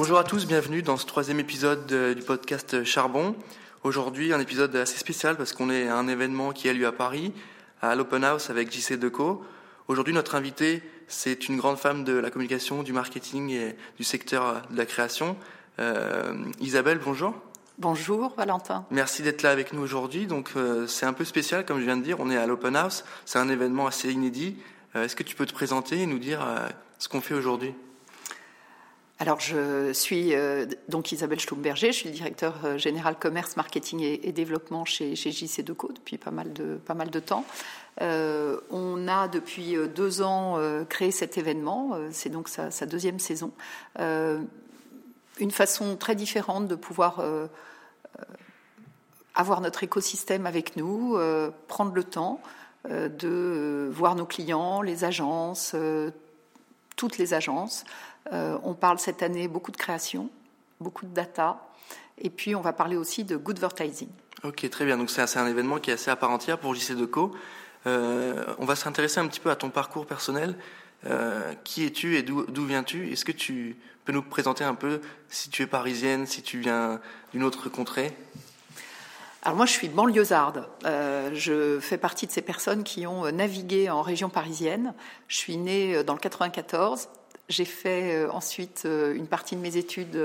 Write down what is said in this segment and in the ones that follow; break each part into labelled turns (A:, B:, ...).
A: Bonjour à tous, bienvenue dans ce troisième épisode du podcast Charbon. Aujourd'hui, un épisode assez spécial parce qu'on est à un événement qui a lieu à Paris, à l'Open House avec JC Deco. Aujourd'hui, notre invité, c'est une grande femme de la communication, du marketing et du secteur de la création. Euh, Isabelle, bonjour.
B: Bonjour Valentin.
A: Merci d'être là avec nous aujourd'hui. Donc euh, c'est un peu spécial, comme je viens de dire. On est à l'Open House. C'est un événement assez inédit. Euh, est-ce que tu peux te présenter et nous dire ce qu'on fait aujourd'hui?
B: Alors, je suis donc Isabelle Stumberger, je suis directeur général commerce, marketing et, développement chez, chez JC Deco depuis pas mal de, pas mal de temps. Euh, on a depuis euh, deux ans euh, créé cet événement, c'est donc sa, deuxième saison. une façon très différente de pouvoir avoir notre écosystème avec nous, prendre le temps de voir nos clients, les agences, toutes les agences. On parle cette année beaucoup de création, beaucoup de data, et puis on va parler aussi de good advertising.
A: Ok, très bien. Donc c'est un événement qui est assez à part entière pour JC Deco. Euh, on va s'intéresser un petit peu à ton parcours personnel. Euh, qui es-tu et d'où viens-tu? Est-ce que tu peux nous présenter un peu si tu es parisienne, si tu viens d'une autre contrée?
B: Alors moi, je suis banlieusarde. Euh, je fais partie de ces personnes qui ont navigué en région parisienne. Je suis née dans le 94. J'ai fait ensuite une partie de mes études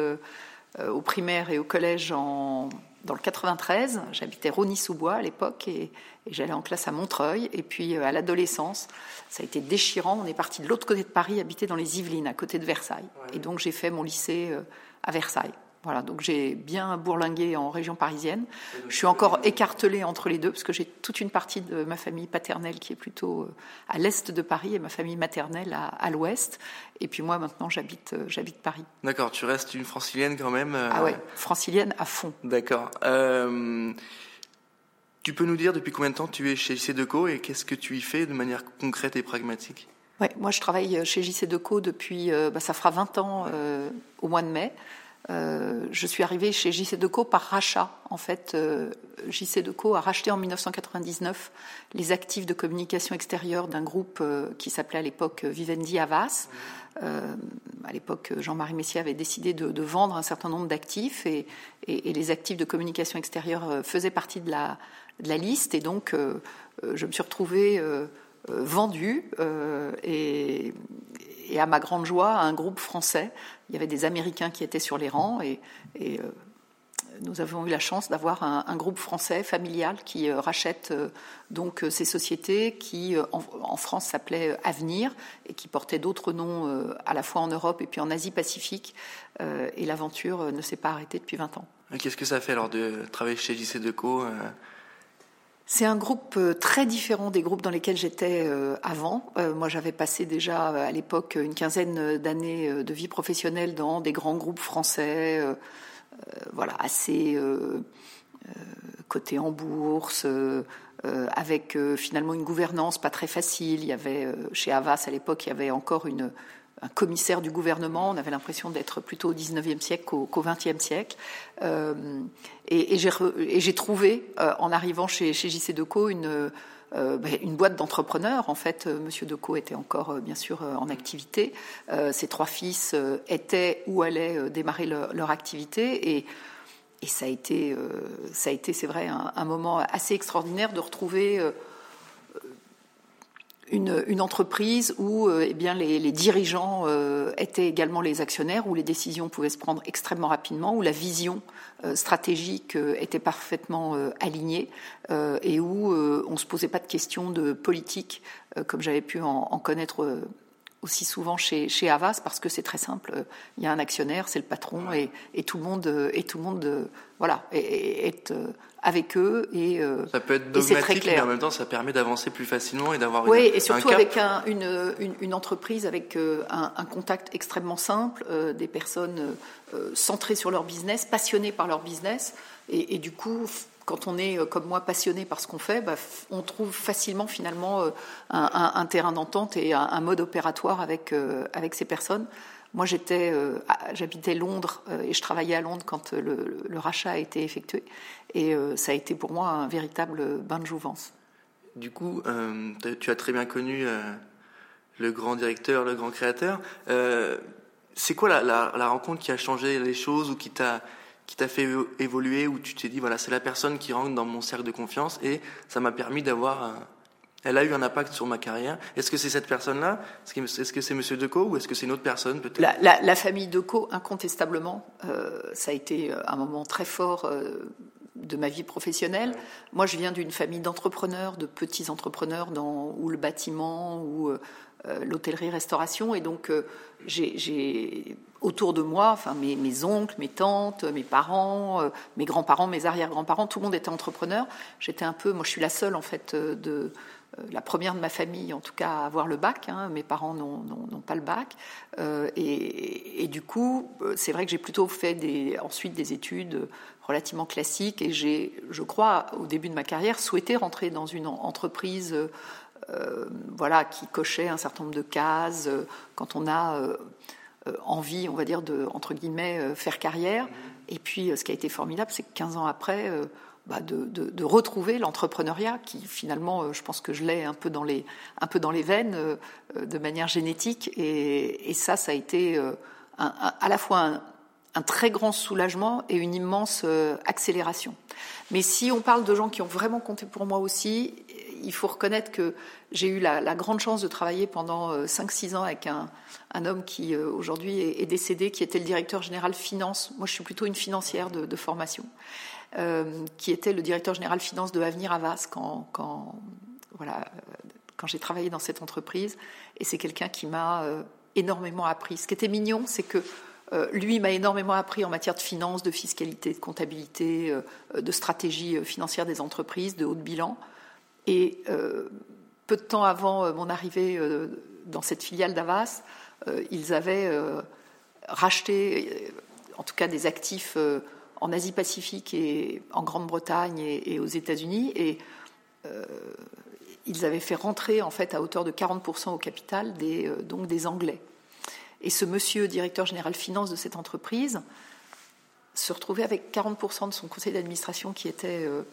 B: au primaire et au collège en, dans le 93. J'habitais Rony-sous-Bois à l'époque et, j'allais en classe à Montreuil. Et puis euh, à l'adolescence, ça a été déchirant. On est parti de l'autre côté de Paris, habiter dans les Yvelines, à côté de Versailles. Et donc j'ai fait mon lycée euh, à Versailles. Voilà, donc j'ai bien bourlingué en région parisienne. Je suis encore écartelée entre les deux parce que j'ai toute une partie de ma famille paternelle qui est plutôt euh, à l'est de Paris et ma famille maternelle à, l'ouest. Et puis moi maintenant j'habite euh, j'habite Paris.
A: D'accord, tu restes une francilienne quand même. Euh,
B: ah ouais, francilienne à fond.
A: D'accord. tu peux nous dire depuis combien de temps tu es chez JC Deco et qu'est-ce que tu y fais de manière concrète et pragmatique?
B: Ouais, moi je travaille chez JC Deco depuis, bah, ça fera 20 ans au mois de mai. Euh, je suis arrivée chez JC Deco par rachat. En fait, euh, JC Deco a racheté en 1999 les actifs de communication extérieure d'un groupe euh, qui s'appelait à l'époque Vivendi Avas. à l'époque, Jean-Marie Messier avait décidé de, vendre un certain nombre d'actifs et, les actifs de communication extérieure faisaient partie de la, de la liste. Et donc, je me suis retrouvée vendue et, et à ma grande joie, un groupe français. Il y avait des Américains qui étaient sur les rangs et, euh, nous avons eu la chance d'avoir un, groupe français familial qui euh, rachète euh, donc ces sociétés qui en, France s'appelaient Avenir et qui portaient d'autres noms à la fois en Europe et puis en Asie Pacifique. et l'aventure ne s'est pas arrêtée depuis 20 ans.
A: Qu'est-ce que ça fait alors de travailler chez JC Deco
B: c'est un groupe euh, très différent des groupes dans lesquels j'étais euh, avant. Euh, moi, j'avais passé déjà à l'époque une quinzaine d'années de vie professionnelle dans des grands groupes français, voilà, assez cotés en bourse, avec finalement une gouvernance pas très facile. Il y avait chez Havas à l'époque, il y avait encore un commissaire du gouvernement. On avait l'impression d'être plutôt au 19e siècle qu'au, XXe siècle. Euh, et, j'ai trouvé, euh, en arrivant chez, JC Deco, une, euh, ben, une boîte d'entrepreneurs. En fait, Monsieur Deco était encore, bien sûr, en activité. ses trois fils étaient ou allaient démarrer leur, activité. Et, ça a été, c'est vrai, un, moment assez extraordinaire de retrouver une, entreprise où euh, eh les, dirigeants euh, étaient également les actionnaires, où les décisions pouvaient se prendre extrêmement rapidement, où la vision euh, stratégique était parfaitement alignée et où on ne se posait pas de questions de politique, comme j'avais pu en, connaître aussi souvent chez, chez Havas parce que c'est très simple. Il y a un actionnaire, c'est le patron, et, tout le monde, et tout le monde, voilà, est, avec eux et
A: euh, ça peut être dogmatique mais en même temps ça permet d'avancer plus facilement et d'avoir
B: oui et surtout avec un, une, une, entreprise avec euh, un, contact extrêmement simple euh, des personnes centrées sur leur business passionnées par leur business et, du coup quand on est comme moi passionné par ce qu'on fait, bah, on trouve facilement finalement un, terrain d'entente et un, mode opératoire avec, avec ces personnes. Moi, j'étais, euh, j'habitais Londres euh, et je travaillais à Londres quand le, rachat a été effectué. Et euh, ça a été pour moi un véritable bain de jouvence.
A: Du coup, tu as très bien connu le grand directeur, le grand créateur. c'est quoi la, rencontre qui a changé les choses ou qui t'a qui t'a fait évoluer où tu t'es dit voilà c'est la personne qui rentre dans mon cercle de confiance et ça m'a permis d'avoir elle a eu un impact sur ma carrière. Est-ce que c'est cette personne-là? Est-ce que c'est Monsieur Decaux ou est-ce que c'est une autre personne peut-être?
B: La, famille Decaux, incontestablement, euh, ça a été un moment très fort euh, de ma vie professionnelle. Moi, je viens d'une famille d'entrepreneurs, de petits entrepreneurs dans ou le bâtiment euh, l'hôtellerie-restauration, et donc j'ai autour de moi, enfin mes, oncles, mes tantes, mes parents, mes grands-parents, mes arrière-grands-parents, tout le monde était entrepreneur. J'étais un peu, moi, je suis la seule en fait de euh, la première de ma famille, en tout cas, à avoir le bac. Hein. Mes parents n'ont pas le bac. Euh, et, du coup, euh, c'est vrai que j'ai plutôt fait des, ensuite des études relativement classiques. Et j'ai, je crois, au début de ma carrière, souhaité rentrer dans une entreprise voilà, qui cochait un certain nombre de cases. quand on a envie, on va dire, de, entre guillemets, faire carrière. Et puis, ce qui a été formidable, c'est que 15 ans après, bah, de, retrouver l'entrepreneuriat qui finalement, euh, je pense que je l'ai un peu dans les, un peu dans les veines euh, euh, de manière génétique. Et, ça, ça a été à la fois un, très grand soulagement et une immense accélération. Mais si on parle de gens qui ont vraiment compté pour moi aussi, il faut reconnaître que j'ai eu la, grande chance de travailler pendant 5-6 ans avec un, homme qui aujourd'hui est, décédé, qui était le directeur général finance. Moi, je suis plutôt une financière de formation. Euh, qui était le directeur général finance de Avenir Avas quand, quand, euh, j'ai travaillé dans cette entreprise. Et c'est quelqu'un qui m'a euh, énormément appris. Ce qui était mignon, c'est que lui m'a énormément appris en matière de finance, de fiscalité, de comptabilité, de stratégie financière des entreprises, de haut de bilan. Et peu de temps avant mon arrivée dans cette filiale d'Avas, ils avaient racheté, en tout cas des actifs en Asie-Pacifique et en Grande-Bretagne et, aux États-Unis. Et euh, ils avaient fait rentrer en fait à hauteur de 40% au capital des, euh, donc des Anglais. Et ce monsieur, directeur général finance de cette entreprise, se retrouvait avec 40% de son conseil d'administration qui était euh,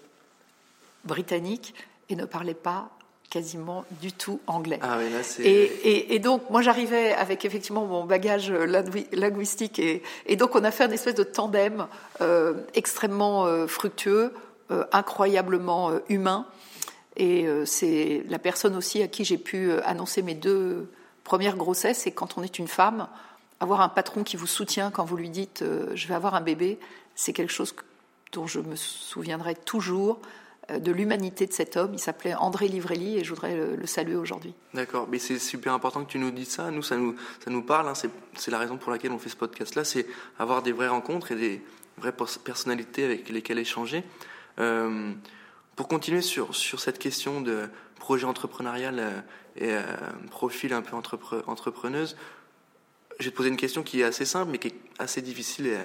B: britannique et ne parlait pas quasiment du tout anglais.
A: Ah
B: et, donc, moi, j'arrivais avec effectivement mon bagage linguistique, et, donc on a fait une espèce de tandem euh, extrêmement euh, fructueux, euh, incroyablement humain. Et c'est la personne aussi à qui j'ai pu annoncer mes deux premières grossesses. Et quand on est une femme, avoir un patron qui vous soutient quand vous lui dites je vais avoir un bébé, c'est quelque chose dont je me souviendrai toujours de l'humanité de cet homme. Il s'appelait André Livrelli et je voudrais le, saluer aujourd'hui.
A: D'accord, mais c'est super important que tu nous dises ça. Nous, ça nous, ça nous parle. Hein. C'est la raison pour laquelle on fait ce podcast-là, c'est avoir des vraies rencontres et des vraies personnalités avec lesquelles échanger. Euh, pour continuer sur, sur cette question de projet entrepreneurial euh, et euh, profil un peu entrepreneuse, je vais te poser une question qui est assez simple mais qui est assez difficile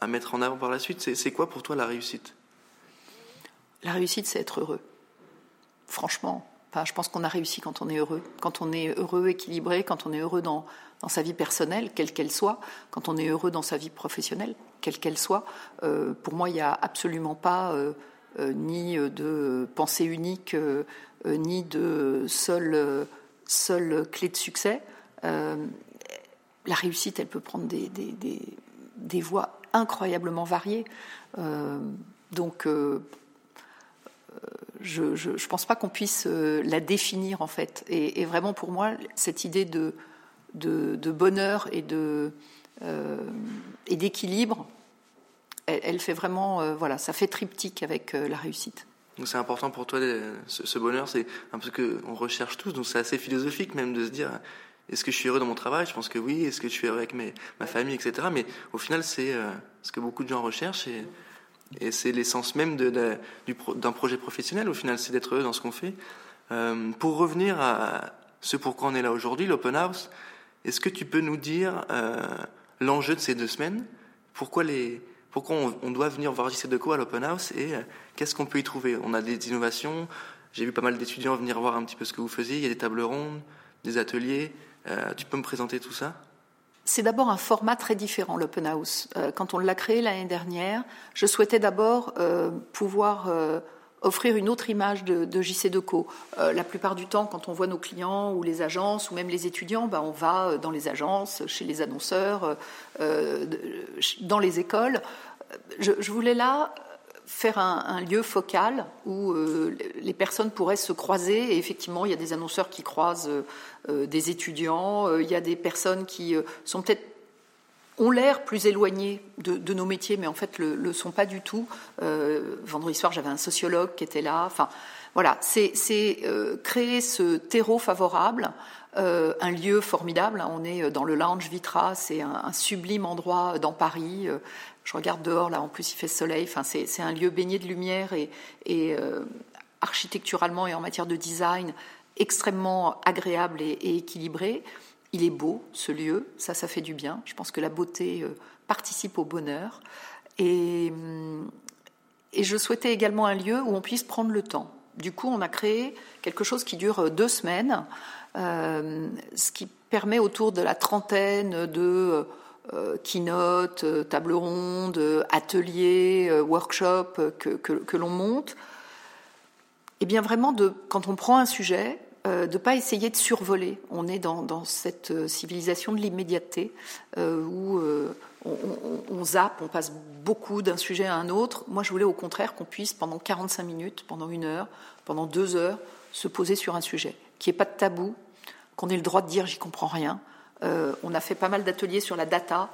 A: à mettre en avant par la suite. C'est quoi pour toi la réussite?
B: La réussite, c'est être heureux. Franchement, je pense qu'on a réussi quand on est heureux. Quand on est heureux, équilibré, quand on est heureux dans, sa vie personnelle, quelle qu'elle soit, quand on est heureux dans sa vie professionnelle, quelle qu'elle soit. Euh, pour moi, il n'y a absolument pas euh, euh, ni de pensée unique, ni de seule, clé de succès. la réussite, elle peut prendre des, des voies incroyablement variées. donc, je ne pense pas qu'on puisse euh, la définir en fait. Et, vraiment pour moi, cette idée de, de, bonheur et de euh, et d'équilibre, elle, fait vraiment euh, voilà, ça fait triptyque avec la réussite.
A: Donc c'est important pour toi ce, bonheur, c'est un peu ce qu'on recherche tous. Donc c'est assez philosophique même de se dire est-ce que je suis heureux dans mon travail? Je pense que oui. Est-ce que je suis heureux avec mes, ma famille, etc. Mais au final, c'est ce que beaucoup de gens recherchent. Et c'est l'essence même d'un projet professionnel, au final, c'est d'être heureux dans ce qu'on fait. Euh, pour revenir à ce pourquoi on est là aujourd'hui, l'open house, est-ce que tu peux nous dire euh, l'enjeu de ces deux semaines? Pourquoi, les, pourquoi on, doit venir voir JC Deco à l'open house et euh, qu'est-ce qu'on peut y trouver? On a des innovations, j'ai vu pas mal d'étudiants venir voir un petit peu ce que vous faisiez, il y a des tables rondes, des ateliers. tu peux me présenter tout ça?
B: C'est d'abord un format très différent, l'open house. Euh, quand on l'a créé l'année dernière, je souhaitais d'abord euh, pouvoir euh, offrir une autre image de, de JC Deco. La plupart du temps, quand on voit nos clients ou les agences ou même les étudiants, ben, on va dans les agences, chez les annonceurs, dans les écoles. Je voulais là faire un, lieu focal où euh, les personnes pourraient se croiser. Et effectivement, il y a des annonceurs qui croisent euh, des étudiants, euh, il y a des personnes qui sont peut-être ont l'air plus éloignés de, nos métiers, mais en fait le, le sont pas du tout. Euh, vendredi soir, j'avais un sociologue qui était là. Enfin, voilà, c'est euh, créer ce terreau favorable, euh, un lieu formidable. On est dans le lounge Vitra, c'est un, sublime endroit dans Paris. Je regarde dehors, là, en plus il fait soleil. Enfin, c'est un lieu baigné de lumière et, et euh, architecturalement et en matière de design extrêmement agréable et, équilibré. Il est beau, ce lieu, ça, ça fait du bien. Je pense que la beauté euh, participe au bonheur. Et, et, je souhaitais également un lieu où on puisse prendre le temps. Du coup, on a créé quelque chose qui dure deux semaines, euh, ce qui permet autour de la trentaine de euh, keynote, euh, table ronde, euh, workshops que, que, que l'on monte. Et bien vraiment, quand on prend un sujet, euh, de ne pas essayer de survoler. On est dans, dans cette euh, civilisation de l'immédiateté euh, où euh, on, on, on, zappe, on passe beaucoup d'un sujet à un autre. Moi, je voulais au contraire qu'on puisse, pendant 45 minutes, pendant une heure, pendant deux heures, se poser sur un sujet, qu'il n'y ait pas de tabou, qu'on ait le droit de dire j'y comprends rien. Euh, on a fait pas mal d'ateliers sur la data.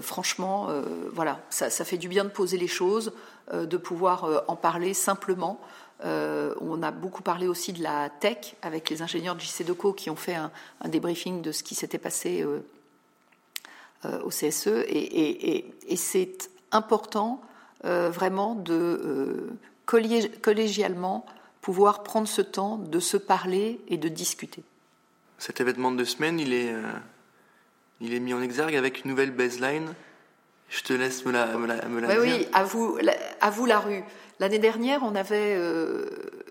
B: franchement, voilà, ça, fait du bien de poser les choses, de pouvoir en parler simplement. Euh, on a beaucoup parlé aussi de la tech avec les ingénieurs de JC Deco qui ont fait un, débriefing de ce qui s'était passé euh, euh, au CSE. Et, et, c'est important euh, vraiment de euh, collégialement pouvoir prendre ce temps de se parler et de discuter.
A: Cet événement de semaine, il est, euh, il est mis en exergue avec une nouvelle baseline. Je te laisse me la, me la, me la
B: oui,
A: dire.
B: Oui, à vous, la, à vous la rue. L'année dernière, on avait euh,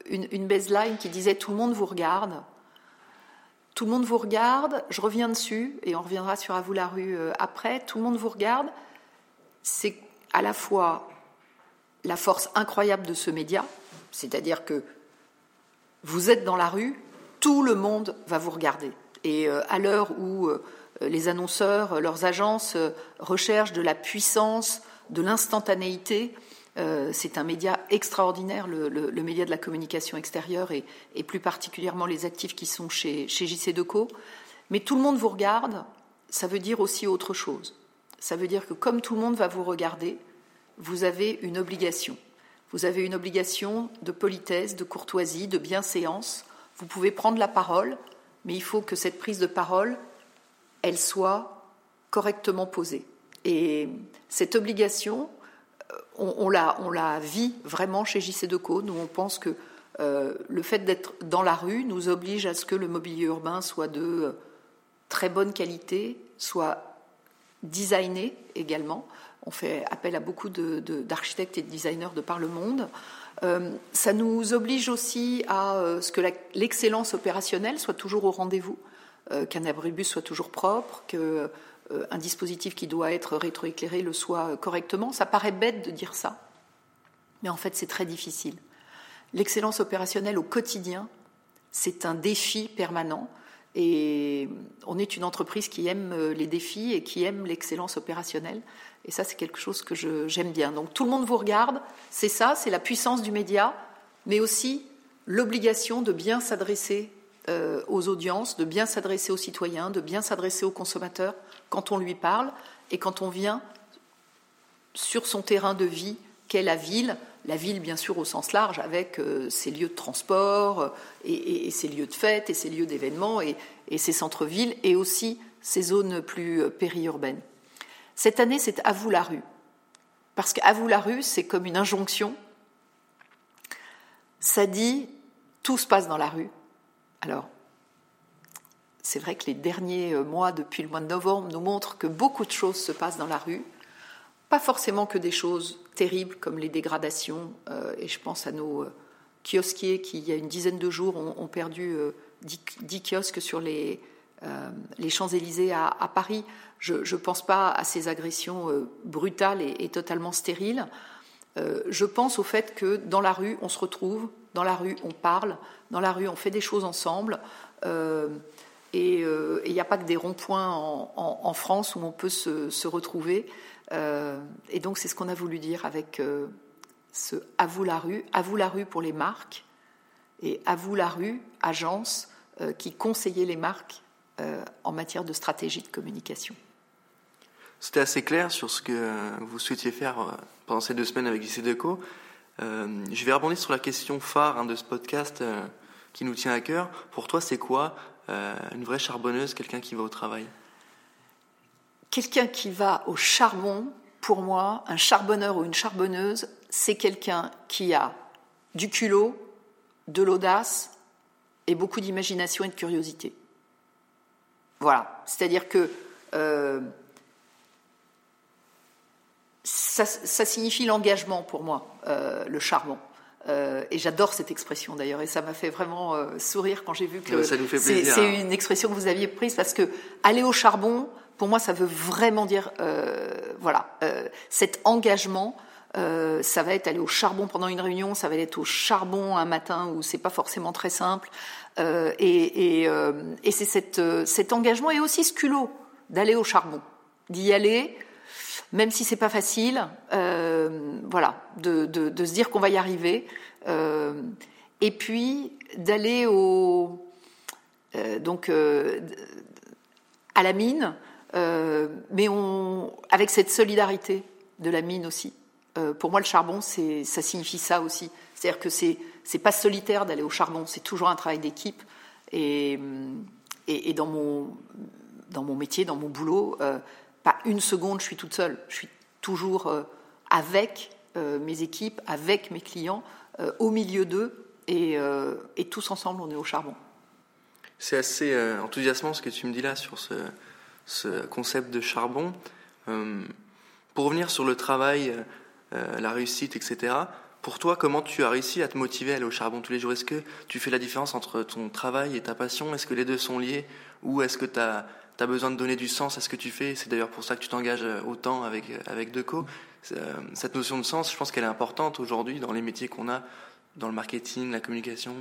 B: une, une, baseline qui disait Tout le monde vous regarde. Tout le monde vous regarde. Je reviens dessus et on reviendra sur À vous la rue euh, après. Tout le monde vous regarde. C'est à la fois la force incroyable de ce média, c'est-à-dire que vous êtes dans la rue, tout le monde va vous regarder. Et euh, à l'heure où les annonceurs, leurs agences recherchent de la puissance, de l'instantanéité, euh, c'est un média extraordinaire, le, média de la communication extérieure et, et, plus particulièrement les actifs qui sont chez, chez JC Deco. Mais tout le monde vous regarde, ça veut dire aussi autre chose. Ça veut dire que comme tout le monde va vous regarder, vous avez une obligation. Vous avez une obligation de politesse, de courtoisie, de bienséance. Vous pouvez prendre la parole, mais il faut que cette prise de parole, elle soit correctement posée. Et cette obligation, on, on, la, vit vraiment chez JC Deco. Nous, on pense que euh, le fait d'être dans la rue nous oblige à ce que le mobilier urbain soit de euh, très bonne qualité, soit designé également. On fait appel à beaucoup d'architectes et de designers de par le monde. Euh, ça nous oblige aussi à euh, ce que l'excellence opérationnelle soit toujours au rendez-vous, euh, qu'un abribus soit toujours propre, que euh, dispositif qui doit être rétroéclairé le soit correctement. Ça paraît bête de dire ça, mais en fait c'est très difficile. L'excellence opérationnelle au quotidien, c'est un défi permanent et on est une entreprise qui aime euh, les défis et qui aime l'excellence opérationnelle. Et ça, c'est quelque chose que j'aime bien. Donc tout le monde vous regarde, c'est ça, c'est la puissance du média, mais aussi l'obligation de bien s'adresser euh, aux audiences, de bien s'adresser aux citoyens, de bien s'adresser aux consommateurs quand on lui parle et quand on vient sur son terrain de vie qu'est la ville, la ville bien sûr au sens large avec euh, ses lieux de transport euh, et, ses lieux de fête et ses lieux d'événements et, ses centres-villes et aussi ses zones plus périurbaines. Cette année, c'est à vous la rue. Parce qu'à vous la rue, c'est comme une injonction. Ça dit, tout se passe dans la rue. Alors, c'est vrai que les derniers mois, depuis le mois de novembre, nous montrent que beaucoup de choses se passent dans la rue. Pas forcément que des choses terribles comme les dégradations, euh, et je pense à nos euh, kiosquiers qui, il y a une dizaine de jours, ont, perdu euh, 10, 10, kiosques sur les, euh, Champs-Élysées à, Paris. Je ne pense pas à ces agressions euh, brutales et, totalement stériles. je pense au fait que dans la rue, on se retrouve, dans la rue, on parle, dans la rue, on fait des choses ensemble. et il n'y a pas que des ronds-points en, France où on peut se, retrouver. et donc, c'est ce qu'on a voulu dire avec ce À vous la rue, à vous la rue pour les marques, et à vous la rue, agence qui conseillait les marques en matière de stratégie de communication.
A: C'était assez clair sur ce que vous souhaitiez faire euh, pendant ces deux semaines avec JC Deco. Euh, je vais rebondir sur la question phare hein, de ce podcast euh, qui nous tient à cœur. Pour toi, c'est quoi une vraie charbonneuse, quelqu'un qui va au travail?
B: Quelqu'un qui va au charbon, pour moi, un charbonneur ou une charbonneuse, c'est quelqu'un qui a du culot, de l'audace et beaucoup d'imagination et de curiosité. Voilà. C'est-à-dire que ça, signifie l'engagement pour moi, euh, le charbon. Euh, et j'adore cette expression d'ailleurs, et ça m'a fait vraiment euh, sourire quand j'ai vu que c'est une expression que vous aviez prise parce que aller au charbon, pour moi, ça veut vraiment dire, voilà, cet engagement. ça va être aller au charbon pendant une réunion, ça va être au charbon un matin où c'est pas forcément très simple, et, et c'est cet engagement et aussi ce culot d'aller au charbon, d'y aller même si c'est pas facile, euh, voilà, de, se dire qu'on va y arriver, euh, et puis d'aller au euh, donc à la mine, mais on avec cette solidarité de la mine aussi. pour moi, le charbon, c'est ça signifie ça aussi, c'est-à-dire que c'est c'est pas solitaire d'aller au charbon, c'est toujours un travail d'équipe, et, et, dans mon dans mon métier, dans mon boulot pas une seconde, je suis toute seule. Je suis toujours euh, avec euh, mes équipes, avec mes clients, euh, au milieu d'eux, et, tous ensemble, on est au charbon.
A: C'est assez enthousiasmant ce que tu me dis là sur ce, concept de charbon. pour revenir sur le travail, la réussite, etc., pour toi, comment tu as réussi à te motiver à aller au charbon tous les jours? Est-ce que tu fais la différence entre ton travail et ta passion? Est-ce que les deux sont liés? Ou est-ce que tu as tu as besoin de donner du sens à ce que tu fais. C'est d'ailleurs pour ça que tu t'engages euh, autant avec, euh, avec Deco. Euh, cette notion de sens, je pense qu'elle est importante aujourd'hui dans les métiers qu'on a, dans le marketing, la communication.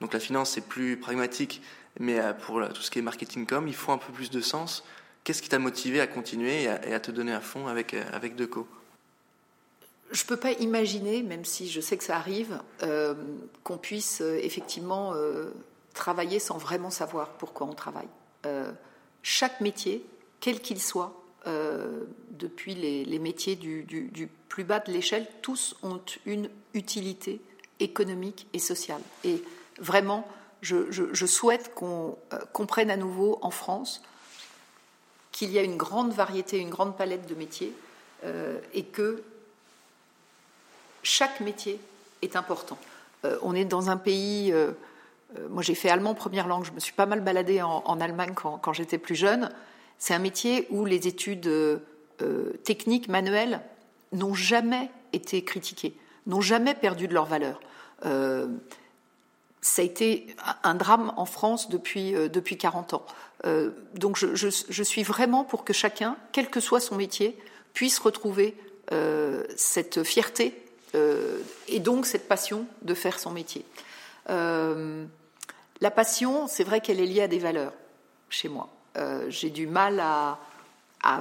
A: Donc la finance, c'est plus pragmatique, mais pour tout ce qui est marketing com, il faut un peu plus de sens. Qu'est-ce qui t'a motivé à continuer et à, te donner à fond avec, avec Deco?
B: Je ne peux pas imaginer, même si je sais que ça arrive, qu'on puisse effectivement travailler sans vraiment savoir pourquoi on travaille chaque métier, quel qu'il soit, euh, depuis les, métiers du, plus bas de l'échelle, tous ont une utilité économique et sociale. Et vraiment, je, souhaite qu'on euh, comprenne à nouveau en France qu'il y a une grande variété, une grande palette de métiers euh, et que chaque métier est important. on est dans un pays euh, moi, j'ai fait allemand première langue. Je me suis pas mal baladée en, Allemagne quand, j'étais plus jeune. C'est un métier où les études euh, techniques, manuelles, n'ont jamais été critiquées, n'ont jamais perdu de leur valeur. Euh, ça a été un drame en France depuis, depuis 40 ans. donc je, suis vraiment pour que chacun, quel que soit son métier, puisse retrouver cette fierté et donc cette passion de faire son métier. La passion, c'est vrai qu'elle est liée à des valeurs chez moi. Euh, j'ai du mal à,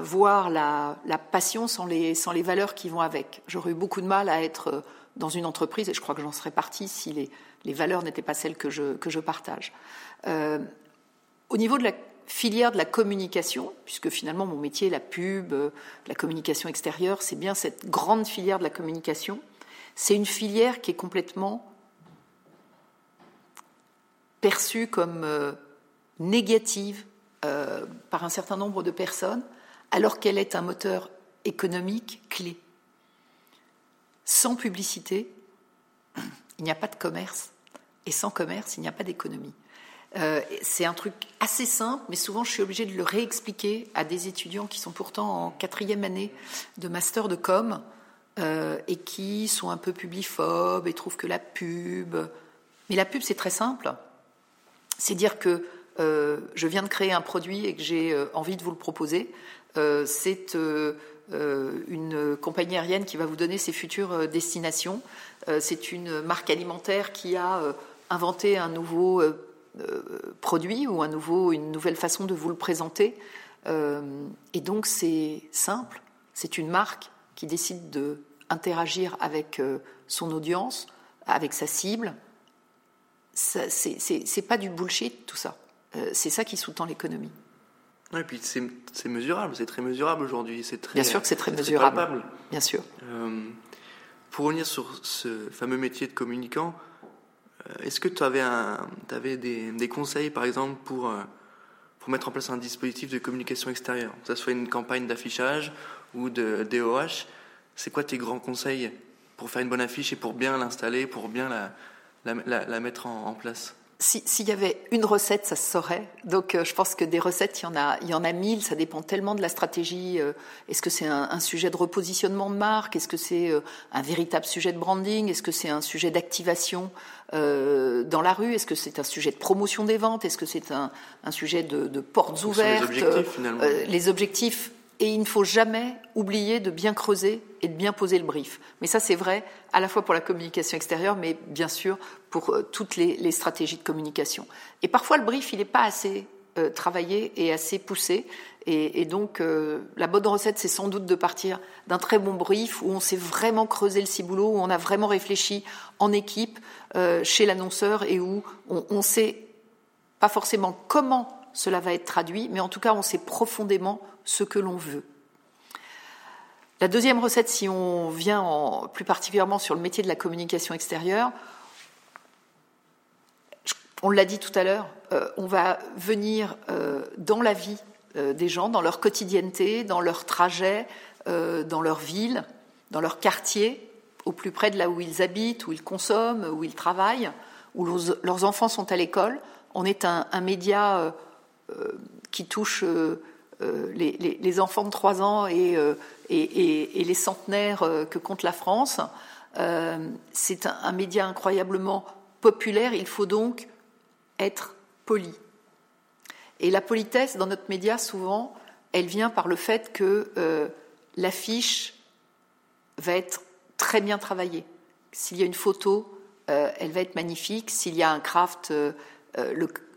B: voir la, passion sans les, sans les valeurs qui vont avec. J'aurais eu beaucoup de mal à être dans une entreprise, et je crois que j'en serais partie si les, les valeurs n'étaient pas celles que je, que je partage. Euh, au niveau de la filière de la communication, puisque finalement mon métier, la pub, la communication extérieure, c'est bien cette grande filière de la communication, c'est une filière qui est complètement perçue comme euh, négative euh, par un certain nombre de personnes, alors qu'elle est un moteur économique clé. Sans publicité, il n'y a pas de commerce, et sans commerce, il n'y a pas d'économie. Euh, c'est un truc assez simple, mais souvent je suis obligée de le réexpliquer à des étudiants qui sont pourtant en quatrième année de master de com et qui sont un peu publiphobes et trouvent que la pub. Mais la pub, c'est très simple c'est dire que euh, je viens de créer un produit et que j'ai euh, envie de vous le proposer. Euh, c'est une compagnie aérienne qui va vous donner ses futures destinations. c'est une marque alimentaire qui a inventé un nouveau produit ou un une nouvelle façon de vous le présenter. et donc c'est simple, c'est une marque qui décide de interagir avec son audience, avec sa cible. C'est pas du bullshit tout ça. c'est ça qui sous-tend l'économie.
A: Et puis c'est mesurable, c'est très mesurable aujourd'hui.
B: Bien sûr que c'est très mesurable. Bien sûr.
A: Euh, pour revenir sur ce fameux métier de communicant, euh, est-ce que tu avais, un, avais des, des, conseils, par exemple, pour, euh, pour mettre en place un dispositif de communication extérieure, que ce soit une campagne d'affichage ou de DOH C'est quoi tes grands conseils pour faire une bonne affiche et pour bien l'installer, pour bien la, la, la, mettre en, en place
B: s'il y avait une recette, ça se saurait. Donc, euh, je pense que des recettes, il y en a, il y en a mille. Ça dépend tellement de la stratégie. Euh, est-ce que c'est un, sujet de repositionnement de marque? Est-ce que c'est euh, un véritable sujet de branding? Est-ce que c'est un sujet d'activation dans la rue? Est-ce que c'est un sujet de promotion des ventes? Est-ce que c'est un, sujet de, de portes ouvertes
A: les objectifs, finalement.
B: les objectifs et il ne faut jamais oublier de bien creuser et de bien poser le brief. Mais ça, c'est vrai à la fois pour la communication extérieure, mais bien sûr pour euh, toutes les, stratégies de communication. Et parfois, le brief, il n'est pas assez euh, travaillé et assez poussé. Et, donc, euh, la bonne recette, c'est sans doute de partir d'un très bon brief où on s'est vraiment creusé le ciboulot, où on a vraiment réfléchi en équipe chez l'annonceur et où on, on sait pas forcément comment cela va être traduit, mais en tout cas, on sait profondément ce que l'on veut. La deuxième recette, si on vient en, plus particulièrement sur le métier de la communication extérieure, on l'a dit tout à l'heure, euh, on va venir euh, dans la vie euh, des gens, dans leur quotidienneté, dans leur trajet, dans leur ville, dans leur quartier, au plus près de là où ils habitent, où ils consomment, où ils travaillent, où leurs enfants sont à l'école. On est un média qui touche euh, les, enfants de 3 ans euh, et, les centenaires euh, que compte la France. c'est un, média incroyablement populaire, il faut donc être poli. Et la politesse dans notre média, souvent, elle vient par le fait que l'affiche va être très bien travaillée. S'il y a une photo, elle va être magnifique. S'il y a un craft,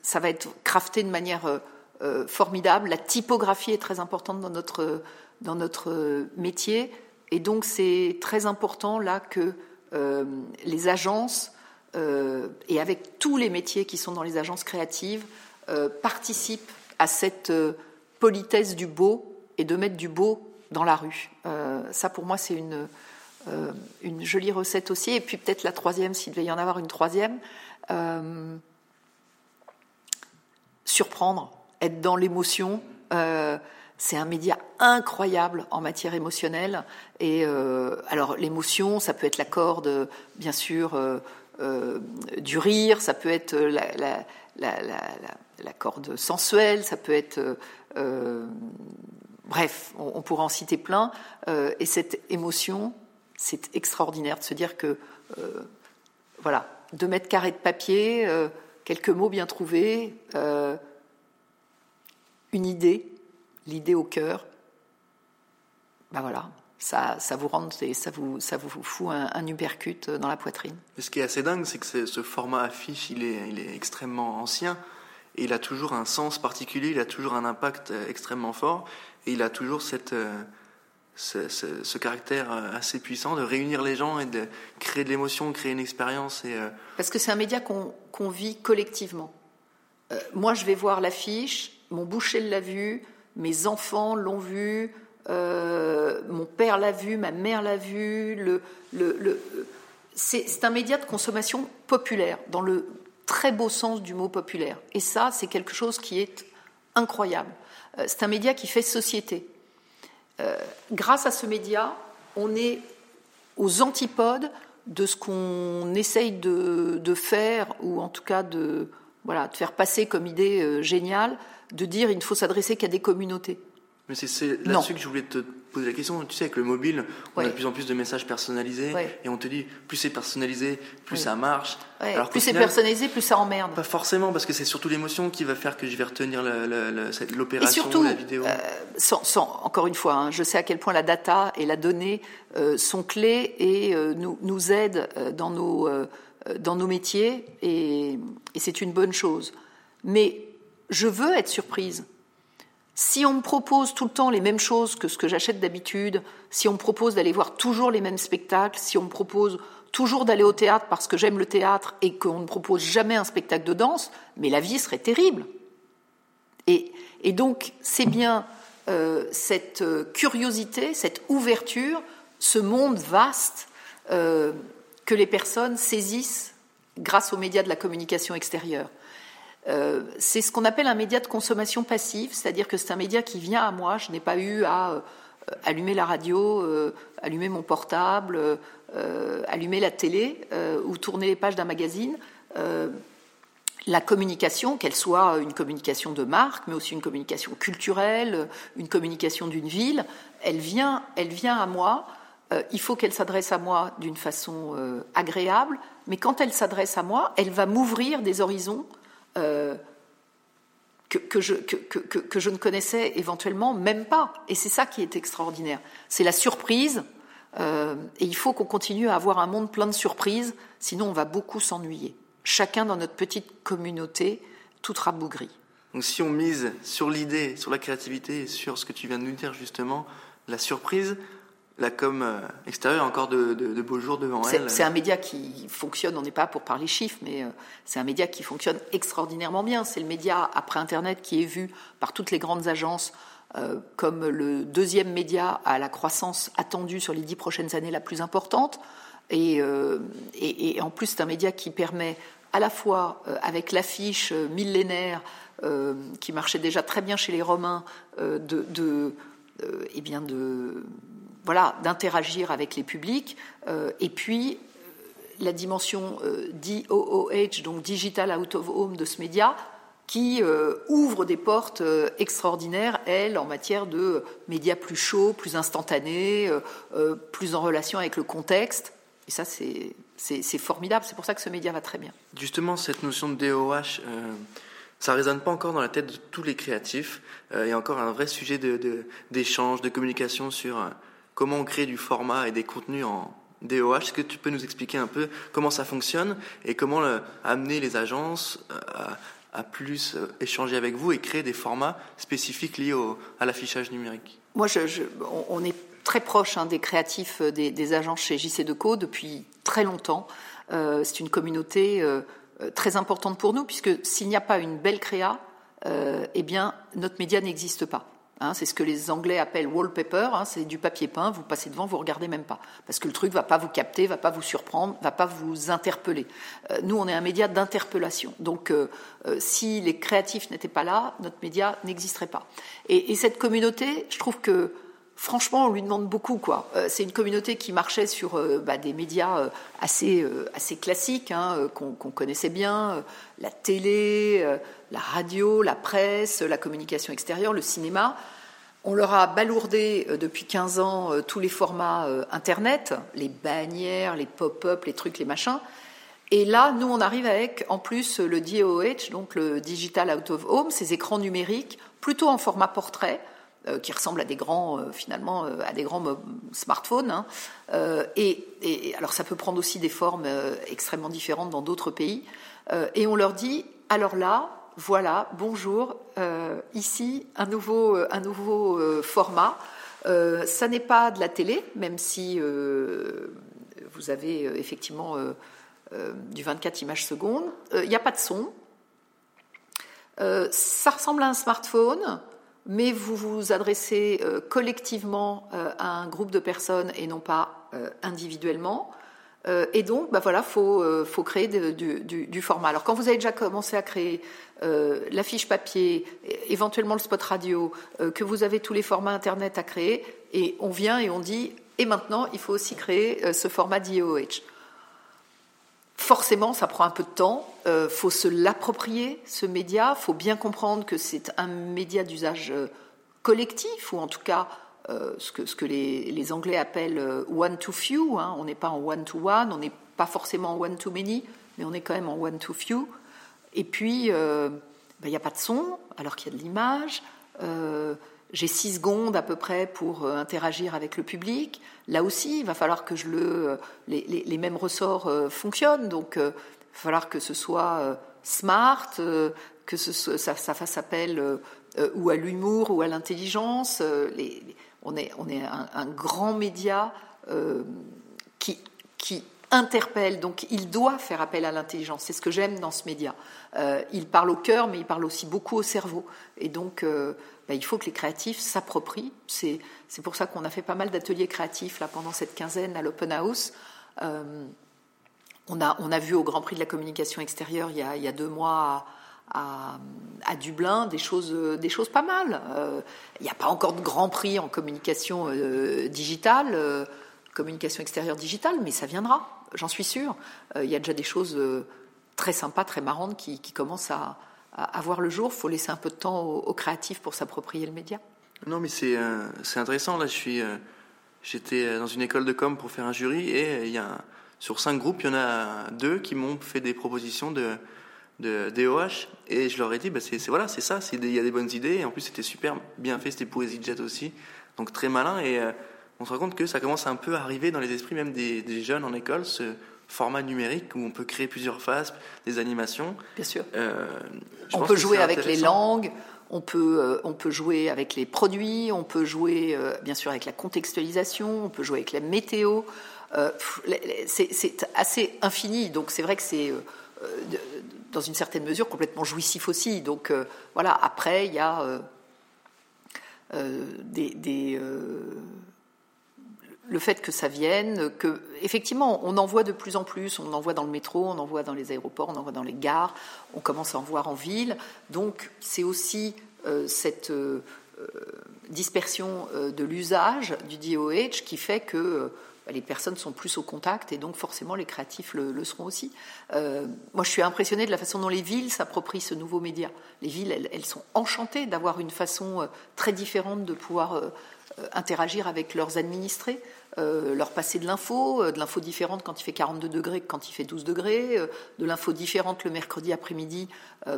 B: ça va être crafté de manière euh, formidable. La typographie est très importante dans notre, dans notre métier. Et donc, c'est très important là que euh, les agences, euh, et avec tous les métiers qui sont dans les agences créatives, participent à cette politesse du beau et de mettre du beau dans la rue. ça, pour moi, c'est une, une jolie recette aussi. Et puis peut-être la troisième, s'il devait y en avoir une troisième, surprendre être dans l'émotion. Euh, c'est un média incroyable en matière émotionnelle. Et euh, alors l'émotion, ça peut être la corde, bien sûr, euh, du rire, ça peut être la, corde sensuelle, ça peut être, bref, on, on, pourra en citer plein. et cette émotion, c'est extraordinaire de se dire que, voilà, deux mètres carrés de papier, quelques mots bien trouvés une idée, l'idée au cœur, ben voilà, ça, ça vous rentre et ça vous, ça vous fout un, un uppercut dans la poitrine.
A: ce qui est assez dingue, c'est que ce format affiche, il est, il est extrêmement ancien et il a toujours un sens particulier, il a toujours un impact euh, extrêmement fort et il a toujours cette, euh, ce, ce, caractère euh, assez puissant de réunir les gens et de créer de l'émotion, créer une expérience. Et,
B: Parce que c'est un média qu'on vit collectivement. moi, je vais voir l'affiche, mon boucher l'a vu, mes enfants l'ont vu, euh, mon père l'a vu, ma mère l'a vu. C'est un média de consommation populaire, dans le très beau sens du mot populaire. Et ça, c'est quelque chose qui est incroyable. Euh, c'est un média qui fait société. Euh, grâce à ce média, on est aux antipodes de ce qu'on essaye de, de, faire, ou en tout cas de, voilà, de faire passer comme idée géniale de dire il ne faut s'adresser qu'à des communautés.
A: Mais c'est là-dessus que je voulais te poser la question. Tu sais, avec le mobile, on a de plus en plus de messages personnalisés et on te dit plus c'est personnalisé, plus ça marche.
B: Alors plus c'est personnalisé, plus ça emmerde.
A: Pas forcément, parce que c'est surtout l'émotion qui va faire que je vais retenir l'opération, la vidéo. Euh,
B: sans, sans, encore une fois, hein, je sais à quel point la data et la donnée euh, sont clés et euh, nous, nous aident dans nos, dans nos métiers et, c'est une bonne chose. Mais je veux être surprise. Si on me propose tout le temps les mêmes choses que ce que j'achète d'habitude, si on me propose d'aller voir toujours les mêmes spectacles, si on me propose toujours d'aller au théâtre parce que j'aime le théâtre et qu'on ne propose jamais un spectacle de danse, mais la vie serait terrible. Et, donc c'est bien euh, cette euh, curiosité, cette ouverture, ce monde vaste euh, que les personnes saisissent grâce aux médias de la communication extérieure. Euh, c'est ce qu'on appelle un média de consommation passive, c'est-à-dire que c'est un média qui vient à moi. Je n'ai pas eu à euh, allumer la radio, euh, allumer mon portable, allumer la télé ou tourner les pages d'un magazine. la communication, qu'elle soit une communication de marque, mais aussi une communication culturelle, une communication d'une ville, elle vient, elle vient à moi. Il faut qu'elle s'adresse à moi d'une façon agréable, mais quand elle s'adresse à moi, elle va m'ouvrir des horizons euh, que, je, ne connaissais éventuellement même pas. Et c'est ça qui est extraordinaire. C'est la surprise. Euh, et il faut qu'on continue à avoir un monde plein de surprises, sinon on va beaucoup s'ennuyer. Chacun dans notre petite communauté, tout rabougri.
A: Donc si on mise sur l'idée, sur la créativité, sur ce que tu viens de nous dire justement, la surprise, la com euh, extérieure a encore de, beaux jours devant elle.
B: C'est un média qui fonctionne, on n'est pas pour parler chiffres, mais euh, c'est un média qui fonctionne extraordinairement bien. C'est le média après Internet qui est vu par toutes les grandes agences euh, comme le deuxième média à la croissance attendue sur les dix prochaines années la plus importante. Et, et, en plus, c'est un média qui permet à la fois, avec l'affiche millénaire qui marchait déjà très bien chez les Romains, de, de eh bien de voilà, d'interagir avec les publics. Euh, et puis, euh, la dimension euh, DOOH, donc Digital Out of Home de ce média, qui ouvre des portes extraordinaires, elle, en matière de médias plus chauds, plus instantanés, plus en relation avec le contexte. Et ça, c'est formidable. C'est pour ça que ce média va très bien.
A: Justement, cette notion de DOH, ça résonne pas encore dans la tête de tous les créatifs. Il y a encore un vrai sujet d'échange, de, de, communication sur comment on crée du format et des contenus en DOH. Est-ce que tu peux nous expliquer un peu comment ça fonctionne et comment euh, amener les agences euh, à, plus euh, échanger avec vous et créer des formats spécifiques liés à l'affichage numérique?
B: Moi, on est très proche hein, des créatifs des, agences chez JC Deco depuis très longtemps. c'est une communauté très importante pour nous puisque s'il n'y a pas une belle créa, eh bien notre média n'existe pas. Hein, c'est ce que les Anglais appellent wallpaper, hein, c'est du papier peint, vous passez devant, vous regardez même pas. Parce que le truc va pas vous capter, va pas vous surprendre, va pas vous interpeller. Euh, nous, on est un média d'interpellation. Donc, euh, euh, si les créatifs n'étaient pas là, notre média n'existerait pas. Et, cette communauté, je trouve que franchement, on lui demande beaucoup. Quoi. c'est une communauté qui marchait sur bah, des médias assez, assez classiques, hein, qu'on, connaissait bien, la télé, la radio, la presse, la communication extérieure, le cinéma. On leur a balourdé euh, depuis 15 ans euh, tous les formats euh, Internet, les bannières, les pop-up, les trucs, les machins. Et là, nous, on arrive avec, en plus, le DOH, donc le Digital Out of Home, ces écrans numériques, plutôt en format portrait, qui ressemblent à des grands, finalement, à des grands smartphones. Hein. et, alors, ça peut prendre aussi des formes extrêmement différentes dans d'autres pays. et on leur dit, alors là, voilà, bonjour, euh, ici un nouveau, euh, un nouveau euh, format. ça n'est pas de la télé, même si vous avez effectivement du 24 images secondes. Il n'y a pas de son. ça ressemble à un smartphone, mais vous vous adressez collectivement à un groupe de personnes et non pas individuellement. Euh, et donc, bah voilà, faut, euh, faut créer du, format. Alors, quand vous avez déjà commencé à créer euh, la fiche papier, éventuellement le spot radio, que vous avez tous les formats Internet à créer, et on vient et on dit, et maintenant, il faut aussi créer ce format d'IOH. Forcément, ça prend un peu de temps. Il faut se l'approprier, ce média. Il faut bien comprendre que c'est un média d'usage collectif, ou en tout cas ce que, ce que les, les Anglais appellent one to few. Hein. On n'est pas en one to one, on n'est pas forcément en one to many, mais on est quand même en one to few. Et puis, ben, il n'y a pas de son, alors qu'il y a de l'image. J'ai six secondes à peu près pour euh, interagir avec le public. Là aussi, il va falloir que euh, les, mêmes ressorts euh, fonctionnent. Donc, il va falloir que ce soit smart, que ça, fasse appel ou à l'humour ou à l'intelligence. on est, un, grand média qui interpelle, donc il doit faire appel à l'intelligence. C'est ce que j'aime dans ce média. il parle au cœur, mais il parle aussi beaucoup au cerveau. Et donc, bah, il faut que les créatifs s'approprient. C'est, pour ça qu'on a fait pas mal d'ateliers créatifs là, pendant cette quinzaine à l'Open House. Euh, on, a, on a vu au Grand Prix de la communication extérieure il y a, il y a deux mois à, à, Dublin des choses, des choses pas mal. Euh, il n'y a pas encore de Grand Prix en communication euh, digitale, communication extérieure digitale, mais ça viendra, j'en suis sûre. il y a déjà des choses très sympas, très marrantes qui, qui commencent à, à, voir le jour. Il faut laisser un peu de temps aux, créatifs pour s'approprier le média.
A: Non, mais c'est euh, intéressant. Là, je suis, euh, j'étais dans une école de com pour faire un jury et il y a sur cinq groupes, il y en a deux qui m'ont fait des propositions de, de DOH et je leur ai dit, bah, c'est voilà, c'est ça, il y a des bonnes idées et en plus c'était super bien fait, c'était pour EasyJet aussi, donc très malin et euh, on se rend compte que ça commence un peu à arriver dans les esprits même des, jeunes en école, format numérique où on peut créer plusieurs phases, des animations.
B: Bien sûr. Euh, on peut jouer avec les langues, on peut, euh, on peut jouer avec les produits, on peut jouer euh, bien sûr avec la contextualisation, on peut jouer avec la météo. c'est assez infini, donc c'est vrai que c'est dans une certaine mesure complètement jouissif aussi. Donc voilà, après il y a des, des le fait que ça vienne, que effectivement on en voit de plus en plus, on en voit dans le métro, on en voit dans les aéroports, on en voit dans les gares, on commence à en voir en ville. Donc c'est aussi euh, cette euh, dispersion euh, de l'usage du DOH qui fait que bah, les personnes sont plus au contact et donc forcément les créatifs le, seront aussi. moi je suis impressionnée de la façon dont les villes s'approprient ce nouveau média. Les villes, elles sont enchantées d'avoir une façon très différente de pouvoir interagir avec leurs administrés. Euh, leur passer de l'info, euh, de l'info différente quand il fait 42 degrés que quand il fait 12 degrés, euh, de l'info différente le mercredi après-midi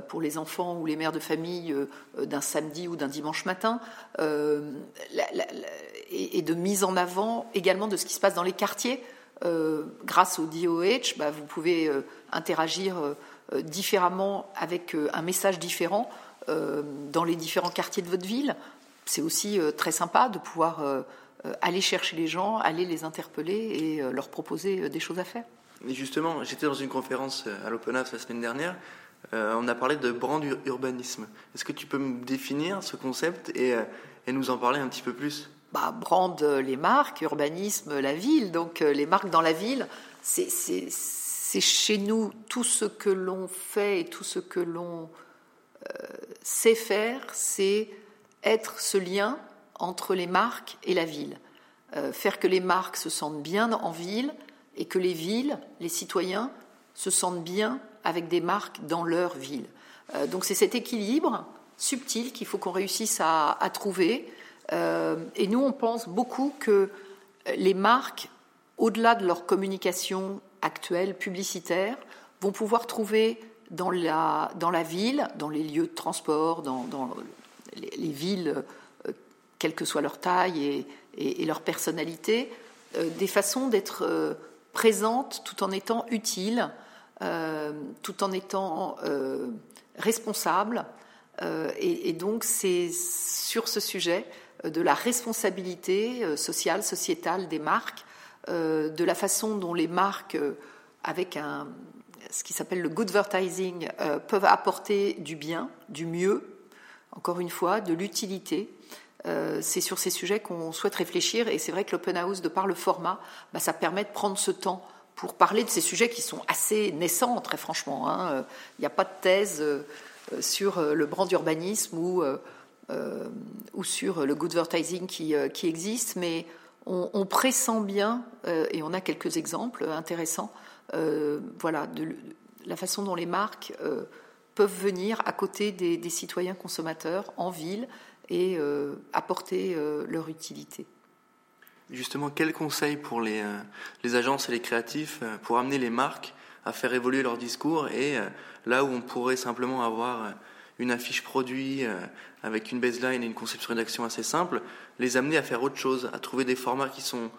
B: pour les enfants ou les mères de famille d'un samedi ou d'un dimanche matin, et, de mise en avant également de ce qui se passe dans les quartiers. grâce au DOH, bah, vous pouvez interagir différemment avec un message différent dans les différents quartiers de votre ville. C'est aussi très sympa de pouvoir aller chercher les gens, aller les interpeller et euh, leur proposer euh, des choses à faire.
A: Et justement, j'étais dans une conférence à l'Open House la semaine dernière. on a parlé de brand urbanisme. Est-ce que tu peux me définir ce concept et, et nous en parler un petit peu plus?
B: Bah, Brand, les marques, urbanisme, la ville. Donc les marques dans la ville, c'est chez nous tout ce que l'on fait et tout ce que l'on sait faire, c'est être ce lien entre les marques et la ville. Euh, faire que les marques se sentent bien en ville et que les villes, les citoyens, se sentent bien avec des marques dans leur ville. Euh, donc c'est cet équilibre subtil qu'il faut qu'on réussisse à, trouver. Euh, et nous, on pense beaucoup que les marques, au-delà de leur communication actuelle, publicitaire, vont pouvoir trouver dans la, dans la ville, dans les lieux de transport, dans, les villes quelle que soit leur taille et, leur personnalité, euh, des façons d'être euh, présentes tout en étant utiles, euh, tout en étant responsables. Et, donc c'est sur ce sujet de la responsabilité sociale, sociétale des marques, de la façon dont les marques, avec un, ce qui s'appelle le good advertising, peuvent apporter du bien, du mieux, encore une fois, de l'utilité, euh, c'est sur ces sujets qu'on souhaite réfléchir et c'est vrai que l'open house, de par le format, bah, ça permet de prendre ce temps pour parler de ces sujets qui sont assez naissants, très franchement. Hein. Il n'y a pas de thèse euh, sur euh, le brand urbanisme ou, sur le good advertising qui, existe, mais on, pressent bien, et on a quelques exemples intéressants, voilà, la façon dont les marques peuvent venir à côté des citoyens consommateurs en ville et apporter leur utilité.
A: Justement, quels conseils pour les, les agences et les créatifs pour amener les marques à faire évoluer leur discours et là où on pourrait simplement avoir une affiche produit avec une baseline et une conception rédaction assez simple, les amener à faire autre chose, à trouver des formats qui sont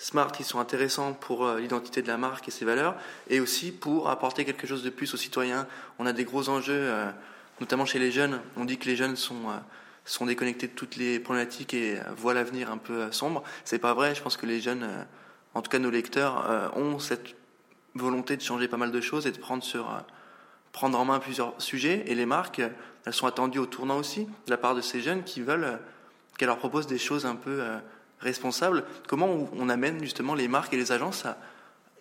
A: smart, qui sont intéressants pour euh, l'identité de la marque et ses valeurs, et aussi pour apporter quelque chose de plus aux citoyens. On a des gros enjeux, euh, notamment chez les jeunes. On dit que les jeunes sont euh, sont déconnectés de toutes les problématiques et voient l'avenir un peu sombre. C'est pas vrai. Je pense que les jeunes, en tout cas nos lecteurs, ont cette volonté de changer pas mal de choses et de prendre sur prendre en main plusieurs sujets. Et les marques, elles sont attendues au tournant aussi de la part de ces jeunes qui veulent qu'elles leur proposent des choses un peu responsable. Comment on amène justement les marques et les agences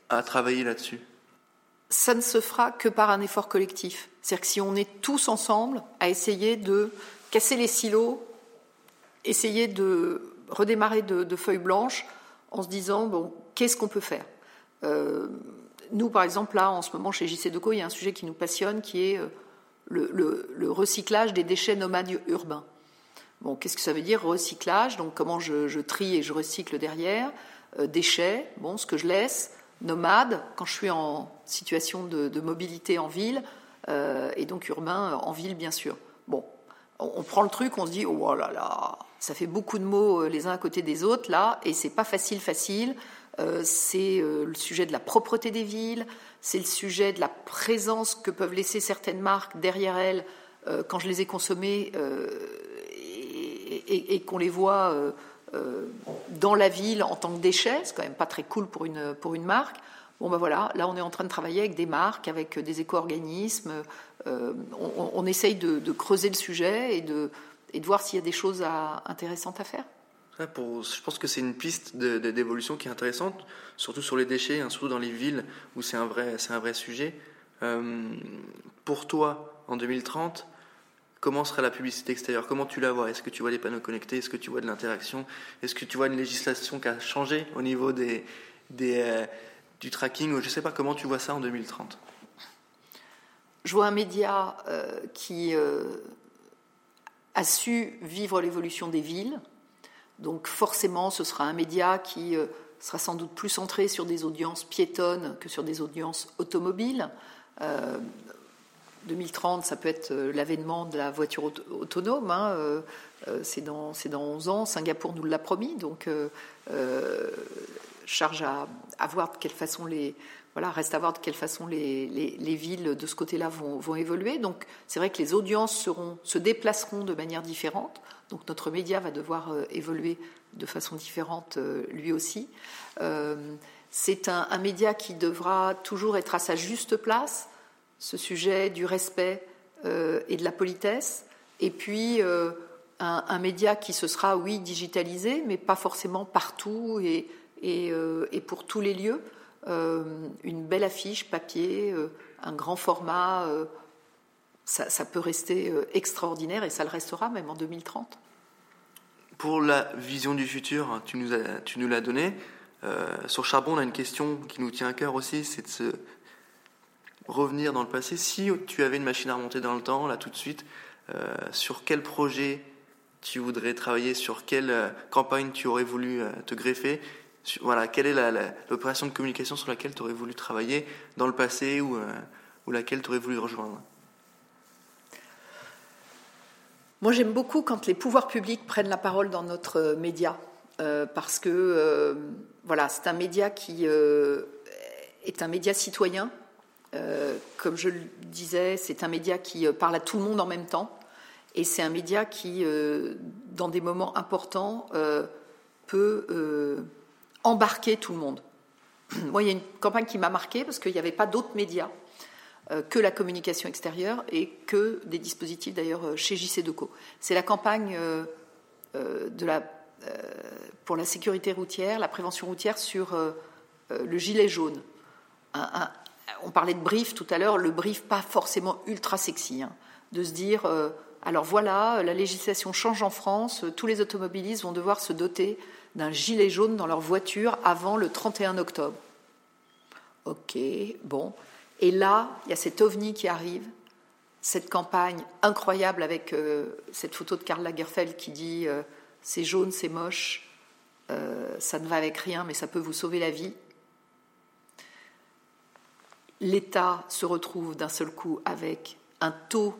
A: à, travailler là-dessus?
B: Ça ne se fera que par un effort collectif. C'est-à-dire que si on est tous ensemble à essayer de casser les silos, essayer de redémarrer de, feuilles blanches en se disant qu'est-ce qu'on peut faire? Euh, Nous, par exemple, là, en ce moment, chez JC Deco, il y a un sujet qui nous passionne qui est euh, le recyclage des déchets nomades urbains. Bon, qu'est-ce que ça veut dire recyclage? Donc comment je, trie et je recycle derrière? Euh, Déchets, bon, ce que je laisse. Nomade, quand je suis en situation de, mobilité en ville, et donc urbain en ville, bien sûr. Bon, on, prend le truc, on se dit oh là là, ça fait beaucoup de mots euh, les uns à côté des autres là, et c'est pas facile, facile. c'est le sujet de la propreté des villes, c'est le sujet de la présence que peuvent laisser certaines marques derrière elles quand je les ai consommées et, qu'on les voit euh, euh, dans la ville en tant que déchets, c'est quand même pas très cool pour une, pour une marque. Bon ben voilà, là on est en train de travailler avec des marques, avec des éco-organismes. Euh, on, essaye de, creuser le sujet et de, et de voir s'il y a des choses intéressantes à faire.
A: Je pense que c'est une piste d'évolution qui est intéressante, surtout sur les déchets, hein, surtout dans les villes où c'est un vrai, un vrai sujet. pour toi, en 2030, Comment sera la publicité extérieure? Comment tu la vois? Est-ce que tu vois des panneaux connectés? Est-ce que tu vois de l'interaction? Est-ce que tu vois une législation qui a changé au niveau des, euh, du tracking Je ne sais pas comment tu vois ça en 2030.
B: Je vois un média euh, qui euh, a su vivre l'évolution des villes. Donc forcément, ce sera un média qui sera sans doute plus centré sur des audiences piétonnes que sur des audiences automobiles. 2030, ça peut être euh, l'avènement de la voiture autonome. Hein, euh, euh, c'est dans, dans 11 ans. Singapour nous l'a promis. Donc, charge à, voir de quelle façon les. Voilà, reste à voir de quelle façon les, les, villes de ce côté-là vont, vont, évoluer. Donc, c'est vrai que les audiences seront, se déplaceront de manière différente. Donc, notre média va devoir évoluer de façon différente lui aussi. c'est un, média qui devra toujours être à sa juste place ce sujet du respect euh, et de la politesse, et puis euh, un, média qui se sera, oui, digitalisé, mais pas forcément partout et, euh, pour tous les lieux. une belle affiche papier, un grand format, ça, peut rester extraordinaire et ça le restera même en 2030.
A: Pour la vision du futur, hein, tu nous, l'as donné. sur Charbon, on a une question qui nous tient à cœur aussi, c'est de revenir dans le passé, si tu avais une machine à remonter dans le temps, là tout de suite, euh, sur quel projet tu voudrais travailler, sur quelle euh, campagne tu aurais voulu euh, te greffer, voilà, quelle est l'opération de communication sur laquelle tu aurais voulu travailler dans le passé ou, ou laquelle tu aurais voulu rejoindre?
B: Moi j'aime beaucoup quand les pouvoirs publics prennent la parole dans notre média, parce que voilà, c'est un média qui est un média citoyen, euh, comme je le disais, c'est un média qui euh, parle à tout le monde en même temps. Et c'est un média qui, euh, dans des moments importants, peut embarquer tout le monde. Moi, il y a une campagne qui m'a marquée parce qu'il n'y avait pas d'autres médias que la communication extérieure et que des dispositifs d'ailleurs chez JC Deco. C'est la campagne la, pour la sécurité routière, la prévention routière sur le gilet jaune. Un, on parlait de brief tout à l'heure, le brief pas forcément ultra sexy, hein, de se dire, euh, alors voilà, la législation change en France, tous les automobilistes vont devoir se doter d'un gilet jaune dans leur voiture avant le 31 octobre. Ok, bon. Et là, il y a cet ovni qui arrive, cette campagne incroyable avec cette photo de Karl Lagerfeld qui dit c'est jaune, c'est moche, ça ne va avec rien, mais ça peut vous sauver la vie l'État se retrouve d'un seul coup avec un taux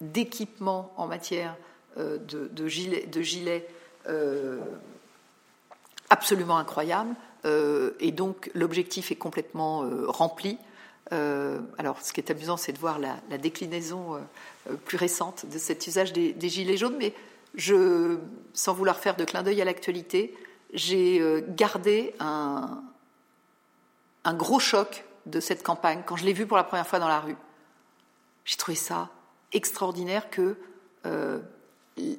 B: d'équipement en matière euh, de, gilets, euh, absolument incroyable. Euh, et donc l'objectif est complètement rempli. alors ce qui est amusant, c'est de voir la, déclinaison plus récente de cet usage des, gilets jaunes, mais je, sans vouloir faire de clin d'œil à l'actualité, j'ai gardé un, un gros choc de cette campagne, quand je l'ai vue pour la première fois dans la rue, j'ai trouvé ça extraordinaire que euh,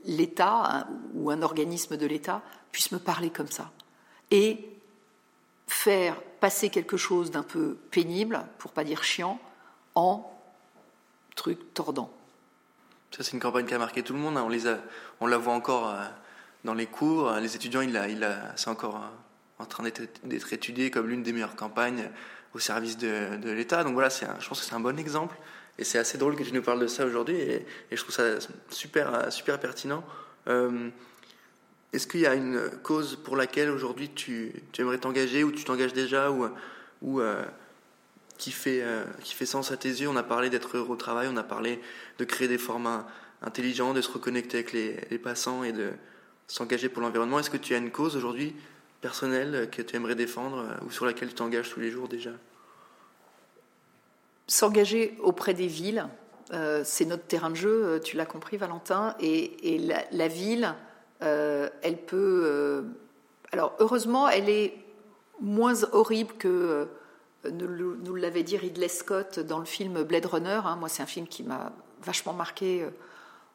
B: l'État ou un organisme de l'État puisse me parler comme ça et faire passer quelque chose d'un peu pénible, pour pas dire chiant, en truc tordant.
A: Ça, c'est une campagne qui a marqué tout le monde. Hein. On, les a, on la voit encore euh, dans les cours. Les étudiants, il il c'est encore euh, en train d'être étudié comme l'une des meilleures campagnes au service de, l'État. Donc voilà, je pense que c'est un bon exemple. Et c'est assez drôle que tu nous parles de ça aujourd'hui. Et, je trouve ça super, super pertinent. Euh, est-ce qu'il y a une cause pour laquelle aujourd'hui tu, tu, aimerais t'engager ou tu t'engages déjà ou, ou euh, qui, fait, euh, qui fait sens à tes yeux? On a parlé d'être heureux au travail, on a parlé de créer des formats intelligents, de se reconnecter avec les, passants et de s'engager pour l'environnement. Est-ce que tu as une cause aujourd'hui personnelle que tu aimerais défendre euh, ou sur laquelle tu t'engages tous les jours déjà?
B: S'engager auprès des villes, c'est notre terrain de jeu, tu l'as compris Valentin, et, la, ville, elle peut... alors heureusement, elle est moins horrible que nous, l'avait dit Ridley Scott dans le film Blade Runner. Hein. Moi, c'est un film qui m'a vachement marqué.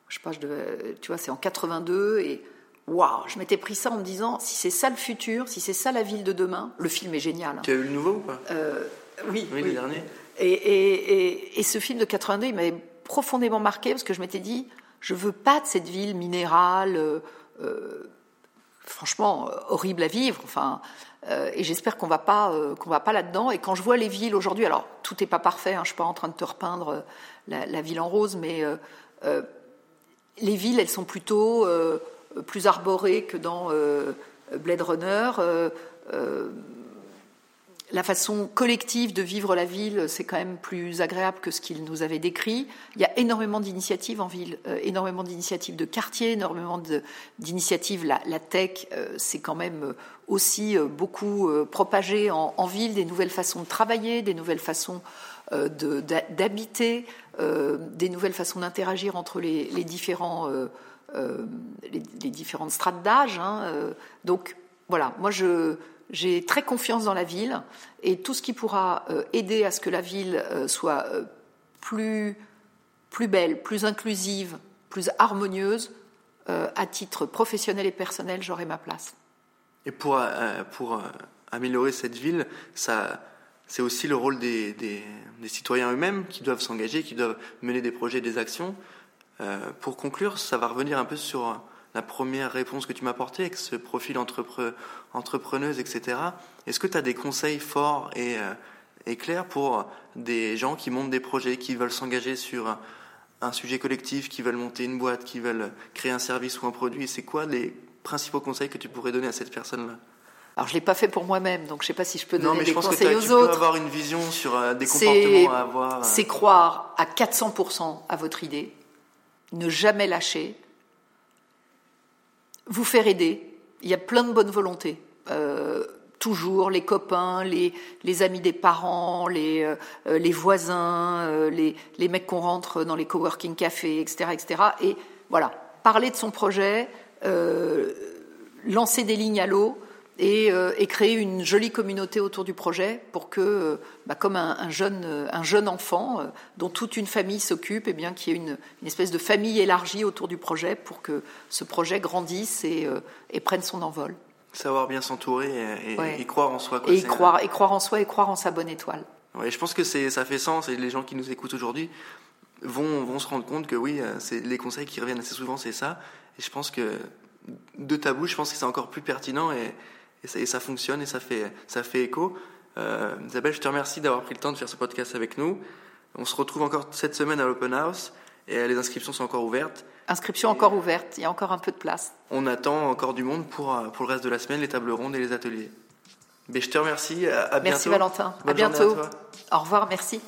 B: Je sais pas, je tu vois, c'est en 82 et waouh, je m'étais pris ça en me disant, si c'est ça le futur, si c'est ça la ville de demain, le film est génial.
A: Tu as eu le nouveau ou pas?
B: Euh, Oui,
A: oui, le dernier.
B: Et, ce film de 82, il m'avait profondément marqué parce que je m'étais dit, je veux pas de cette ville minérale, euh, euh, franchement horrible à vivre. Enfin, et j'espère qu'on va pas qu'on va pas là-dedans. Et quand je vois les villes aujourd'hui, alors tout n'est pas parfait. Hein, je suis pas en train de te repeindre la, ville en rose, mais les villes, elles sont plutôt plus arboré que dans euh, Blade Runner. Euh, euh, la façon collective de vivre la ville, c'est quand même plus agréable que ce qu'il nous avait décrit. Il y a énormément d'initiatives en ville, énormément d'initiatives de quartier, énormément d'initiatives. La, tech, c'est quand même aussi beaucoup propagé en, ville, des nouvelles façons de travailler, des nouvelles façons d'habiter, des nouvelles façons d'interagir entre les, différents euh, différentes strates d'âge. Hein, euh. donc voilà, moi j'ai très confiance dans la ville et tout ce qui pourra euh, aider à ce que la ville soit plus, plus belle, plus inclusive, plus harmonieuse, à titre professionnel et personnel, j'aurai ma place.
A: Et pour, améliorer cette ville, c'est aussi le rôle des, citoyens eux-mêmes qui doivent s'engager, qui doivent mener des projets, des actions. Euh, pour conclure, ça va revenir un peu sur la première réponse que tu m'as apportée avec ce profil entrepreneuse, etc. Est-ce que tu as des conseils forts euh, et, clairs pour des gens qui montent des projets, qui veulent s'engager sur un, sujet collectif, qui veulent monter une boîte, qui veulent créer un service ou un produit? C'est quoi les principaux conseils que tu pourrais donner à cette personne-là?
B: Alors, je l'ai pas fait pour moi-même, donc je sais pas si je peux donner
A: non, mais
B: des
A: je pense
B: conseils
A: que
B: aux tu autres.
A: Peux avoir une vision sur euh, des comportements à avoir.
B: C'est croire à 400% à votre idée, ne jamais lâcher, vous faire aider. Il y a plein de bonnes volontés. Euh, toujours les copains, les, amis des parents, les, euh, les voisins, euh, les, les, mecs qu'on rentre dans les coworking cafés, etc., etc. Et voilà, parler de son projet, lancer des lignes à l'eau, euh, et, créer une jolie communauté autour du projet pour que, euh, bah, comme un, jeune, un jeune enfant euh, dont toute une famille s'occupe, et eh bien qu'il y ait une, espèce de famille élargie autour du projet pour que ce projet grandisse et, prenne son envol.
A: Savoir bien s'entourer et, croire en soi.
B: et, croire, et croire en soi et croire en sa bonne étoile.
A: Ouais, je pense que ça fait sens et les gens qui nous écoutent aujourd'hui vont, vont se rendre compte que oui, les conseils qui reviennent assez souvent, c'est ça. Et je pense que de ta bouche, je pense que c'est encore plus pertinent et, et ça, fonctionne et ça fait, ça fait écho. Euh, Isabelle, je te remercie d'avoir pris le temps de faire ce podcast avec nous. On se retrouve encore cette semaine à l'Open House. Et les inscriptions sont encore ouvertes.
B: Inscriptions encore ouvertes, il y a encore un peu de place.
A: On attend encore du monde pour, pour le reste de la semaine, les tables rondes et les ateliers. Mais je te remercie, à, bientôt.
B: Merci Valentin, à bientôt. Au revoir, merci.